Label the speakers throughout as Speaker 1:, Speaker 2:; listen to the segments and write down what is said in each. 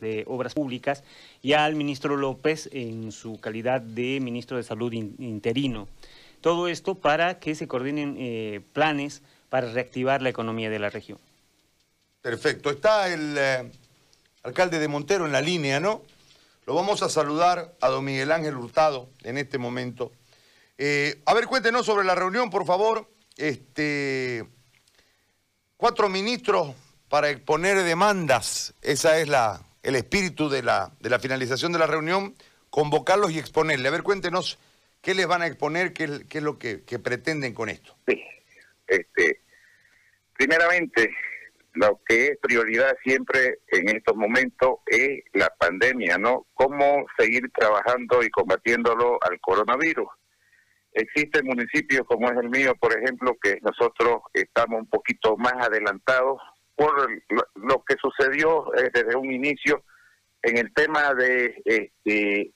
Speaker 1: de Obras Públicas y al ministro López en su calidad de ministro de Salud interino. Todo esto para que se coordinen eh, planes para reactivar la economía de la región.
Speaker 2: Perfecto. Está el eh, alcalde de Montero en la línea, ¿no? Lo vamos a saludar a don Miguel Ángel Hurtado en este momento. Eh, a ver, cuéntenos sobre la reunión, por favor. Este, cuatro ministros para exponer demandas. Esa es la, el espíritu de la, de la finalización de la reunión, convocarlos y exponerle. A ver, cuéntenos qué les van a exponer, qué, qué es lo que, pretenden con esto.
Speaker 3: Sí, este, primeramente, lo que es prioridad siempre en estos momentos es la pandemia, ¿no? Cómo seguir trabajando y combatiéndolo al coronavirus. Existen municipios como es el mío, por ejemplo, que nosotros estamos un poquito más adelantados por lo que sucedió eh, desde un inicio en el tema de este,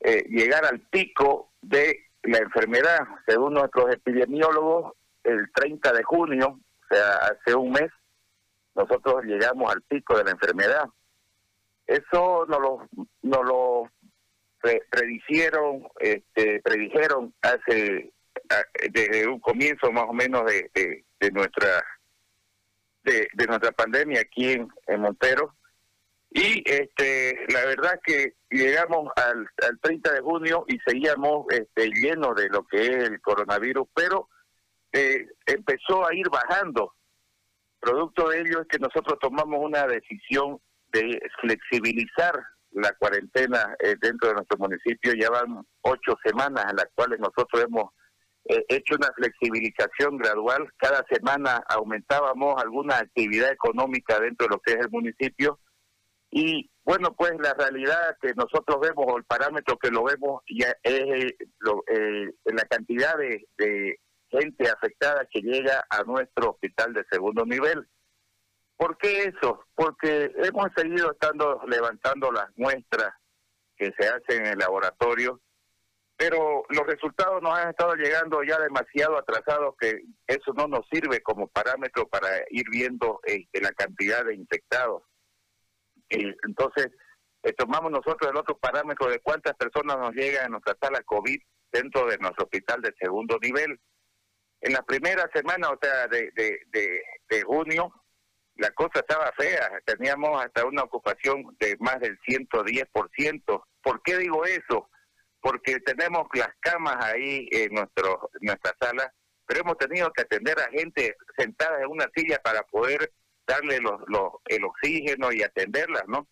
Speaker 3: eh, llegar al pico de la enfermedad. Según nuestros epidemiólogos, el 30 de junio, o sea, hace un mes, nosotros llegamos al pico de la enfermedad. Eso nos lo, nos lo predicieron, este, predijeron hace desde un comienzo más o menos de, de nuestra de, nuestra pandemia aquí en, Montero. Y este, la verdad que llegamos al, al 30 de junio y seguíamos este, llenos de lo que es el coronavirus, pero eh, empezó a ir bajando. Producto de ello es que nosotros tomamos una decisión de flexibilizar la cuarentena eh, dentro de nuestro municipio. Ya van ocho semanas en las cuales nosotros hemos hecho una flexibilización gradual. Cada semana aumentábamos alguna actividad económica dentro de lo que es el municipio. Y bueno, pues la realidad que nosotros vemos, o el parámetro que lo vemos, ya es eh, eh, la cantidad de, de gente afectada que llega a nuestro hospital de segundo nivel. ¿Por qué eso? Porque hemos seguido estando levantando las muestras que se hacen en el laboratorio pero los resultados nos han estado llegando ya demasiado atrasados que eso no nos sirve como parámetro para ir viendo este, la cantidad de infectados. entonces, eh, tomamos nosotros el otro parámetro de cuántas personas nos llegan a nuestra sala COVID dentro de nuestro hospital de segundo nivel. En la primera semana, o sea, de, de, de, de junio, la cosa estaba fea. Teníamos hasta una ocupación de más del 110%. ¿Por qué digo eso? Porque tenemos las camas ahí en nuestro nuestra sala, pero hemos tenido que atender a gente sentada en una silla para poder darle los, el oxígeno y atenderlas, ¿no?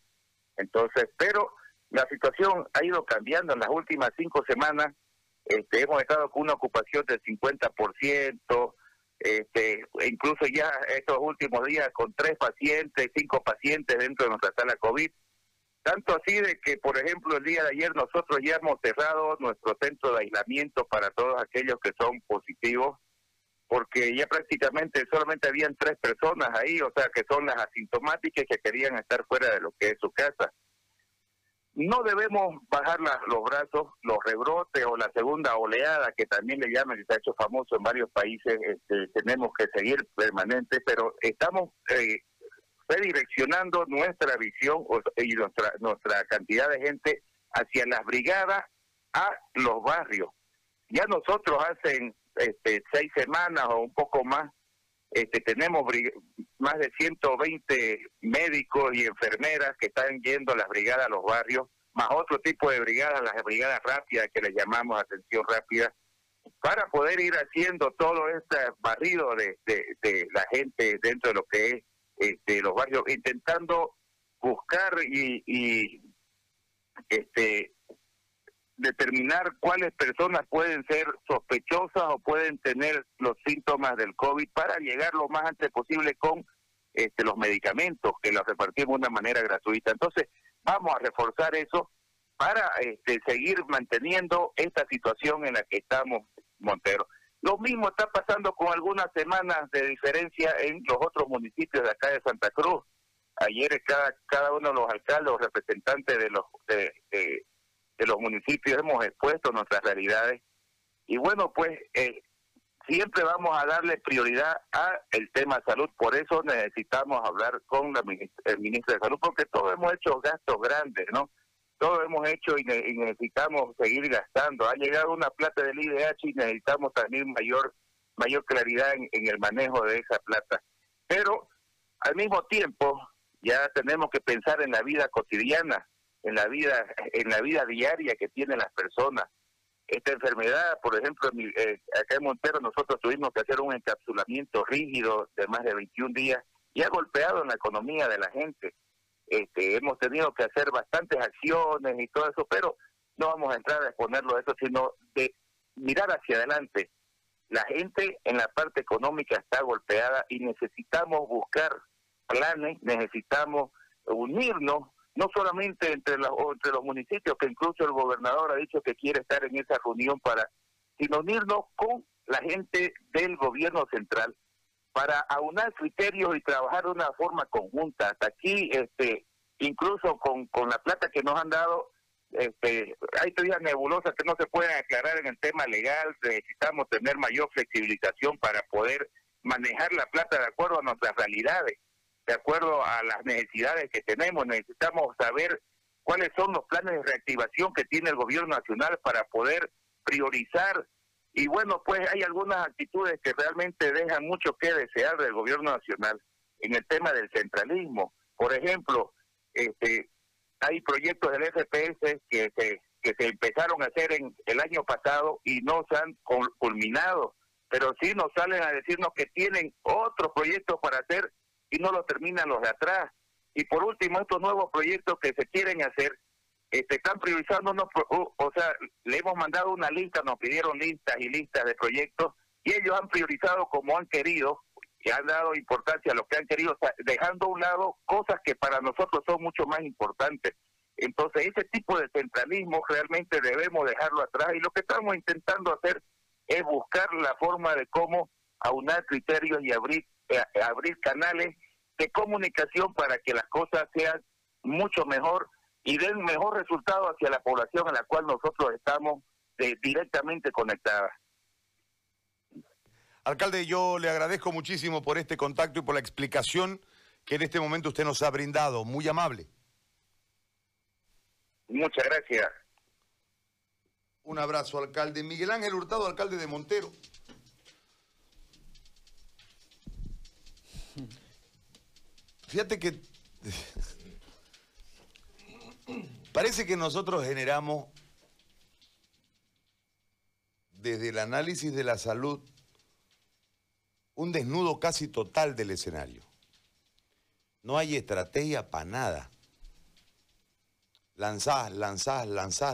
Speaker 3: Entonces, pero la situación ha ido cambiando en las últimas cinco semanas. Este, hemos estado con una ocupación del 50%, este, incluso ya estos últimos días con tres pacientes, cinco pacientes dentro de nuestra sala COVID. Tanto así de que, por ejemplo, el día de ayer nosotros ya hemos cerrado nuestro centro de aislamiento para todos aquellos que son positivos, porque ya prácticamente solamente habían tres personas ahí, o sea, que son las asintomáticas que querían estar fuera de lo que es su casa. No debemos bajar los brazos, los rebrotes o la segunda oleada, que también le llaman, que se ha hecho famoso en varios países, este, tenemos que seguir permanente, pero estamos eh, redireccionando nuestra visión y nuestra, nuestra cantidad de gente hacia las brigadas a los barrios. Ya nosotros hacen este, seis semanas o un poco más, este, tenemos más de 120 médicos y enfermeras que están yendo a las brigadas a los barrios, más otro tipo de brigadas, las brigadas rápidas que le llamamos atención rápida, para poder ir haciendo todo este barrido de la gente dentro de lo que es este, los barrios, intentando buscar y, este determinar cuáles personas pueden ser sospechosas o pueden tener los síntomas del COVID para llegar lo más antes posible con este, los medicamentos que los repartimos de una manera gratuita. Entonces, vamos a reforzar eso para este, seguir manteniendo esta situación en la que estamos, Montero. Lo mismo está pasando con algunas semanas de diferencia en los otros municipios de acá de Santa Cruz. Ayer cada, cada uno de los alcaldes o representantes de los, de, los municipios hemos expuesto nuestras realidades. Y bueno, pues eh, siempre vamos a darle prioridad a el tema salud. Por eso necesitamos hablar con la el ministro de Salud, porque todos hemos hecho gastos grandes, ¿no? Todos hemos hecho y, necesitamos seguir gastando. Ha llegado una plata del IDH y necesitamos también mayor mayor claridad en, en el manejo de esa plata. Pero al mismo tiempo ya tenemos que pensar en la vida cotidiana, en la vida en la vida diaria que tienen las personas esta enfermedad, por ejemplo, eh, acá en Montero nosotros tuvimos que hacer un encapsulamiento rígido de más de 21 días y ha golpeado en la economía de la gente. Este, hemos tenido que hacer bastantes acciones y todo eso, pero no vamos a entrar a exponerlo a eso, sino de mirar hacia adelante. La gente en la parte económica está golpeada y necesitamos buscar planes, necesitamos unirnos no solamente entre los, entre los municipios, que incluso el gobernador ha dicho que quiere estar en esa reunión para, sino unirnos con la gente del gobierno central para aunar criterios y trabajar de una forma conjunta. Hasta aquí, este, incluso con, con la plata que nos han dado, este, hay teorías nebulosas que no se pueden aclarar en el tema legal, necesitamos tener mayor flexibilización para poder manejar la plata de acuerdo a nuestras realidades de acuerdo a las necesidades que tenemos. Necesitamos saber cuáles son los planes de reactivación que tiene el gobierno nacional para poder priorizar. Y bueno, pues hay algunas actitudes que realmente dejan mucho que desear del gobierno nacional en el tema del centralismo. Por ejemplo, este, hay proyectos del FPS que se, que se empezaron a hacer en el año pasado y no se han culminado, pero sí nos salen a decirnos que tienen otros proyectos para hacer y no lo terminan los de atrás. Y por último, estos nuevos proyectos que se quieren hacer, este, están priorizando, o, sea, le hemos mandado una lista, nos pidieron listas y listas de proyectos, y ellos han priorizado como han querido, y han dado importancia a lo que han querido, dejando a un lado cosas que para nosotros son mucho más importantes. Entonces, ese tipo de centralismo realmente debemos dejarlo atrás, y lo que estamos intentando hacer es buscar la forma de cómo aunar criterios y abrir eh, abrir canales de comunicación para que las cosas sean mucho mejor y den mejor resultado hacia la población a la cual nosotros estamos eh, directamente conectadas.
Speaker 2: Alcalde, yo le agradezco muchísimo por este contacto y por la explicación que en este momento usted nos ha brindado. Muy amable.
Speaker 3: Muchas gracias.
Speaker 2: Un abrazo, alcalde. Miguel Ángel Hurtado, alcalde de Montero. Fíjate que parece que nosotros generamos desde el análisis de la salud un desnudo casi total del escenario. No hay estrategia para nada. Lanzás, lanzás, lanzás.